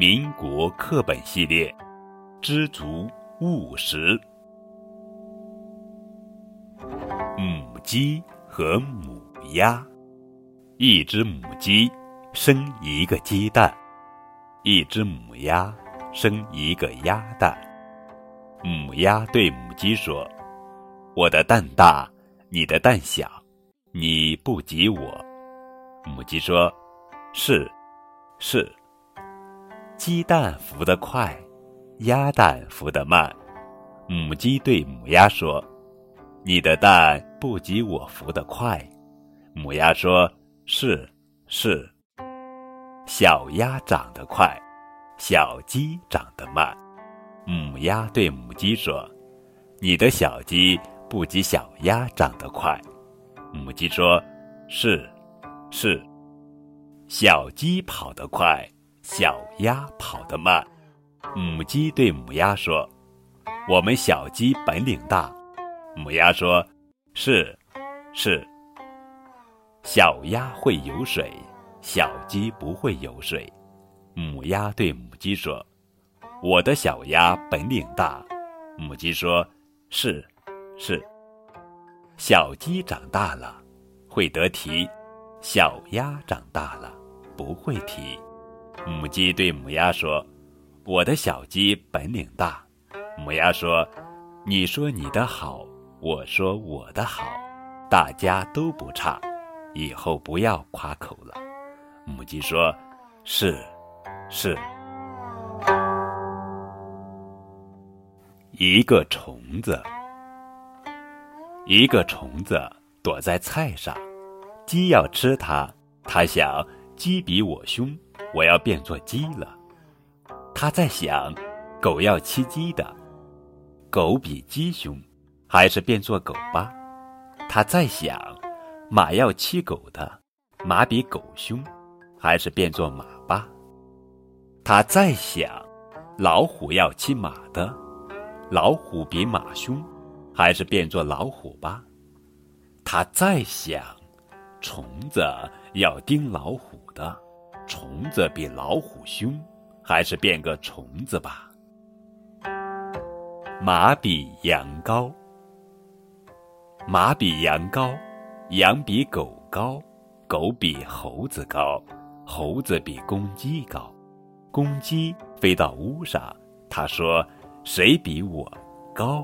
民国课本系列，知足务实。母鸡和母鸭，一只母鸡生一个鸡蛋，一只母鸭生一个鸭蛋。母鸭对母鸡说：“我的蛋大，你的蛋小，你不及我。”母鸡说：“是，是。”鸡蛋孵得快，鸭蛋孵得慢。母鸡对母鸭说：“你的蛋不及我孵得快。”母鸭说：“是，是。”小鸭长得快，小鸡长得慢。母鸭对母鸡说：“你的小鸡不及小鸭长得快。”母鸡说：“是，是。”小鸡跑得快，小鸭跑得慢。母鸡对母鸭说：“我们小鸡本领大。”母鸭说：“是，是。”小鸭会游水，小鸡不会游水。母鸭对母鸡说。我的小鸭本领大，母鸡说：“是，是。”小鸡长大了，会得题；小鸭长大了，不会题。母鸡对母鸭说：“我的小鸡本领大。”母鸭说：“你说你的好，我说我的好，大家都不差，以后不要夸口了。”母鸡说：“是，是。”一个虫子，一个虫子躲在菜上，鸡要吃它，它想鸡比我凶，我要变作鸡了。他在想，狗要欺鸡的，狗比鸡凶，还是变作狗吧。他在想，马要欺狗的，马比狗凶，还是变作马吧。他在想，老虎要欺马的。老虎比马凶，还是变作老虎吧。他在想，虫子要叮老虎的，虫子比老虎凶，还是变个虫子吧。马比羊高，马比羊高，羊比狗高，狗比猴子高，猴子比公鸡高，公鸡飞到屋上，他说。谁比我高？